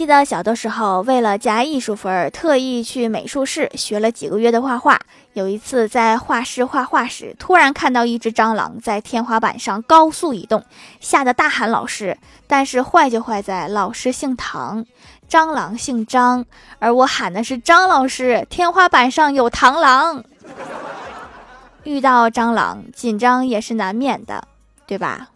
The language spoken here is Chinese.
记得小的时候，为了加艺术分，特意去美术室学了几个月的画画。有一次在画室画画时，突然看到一只蟑螂在天花板上高速移动，吓得大喊老师。但是坏就坏在老师姓唐，蟑螂姓张，而我喊的是张老师，天花板上有螳螂。遇到蟑螂紧张也是难免的，对吧？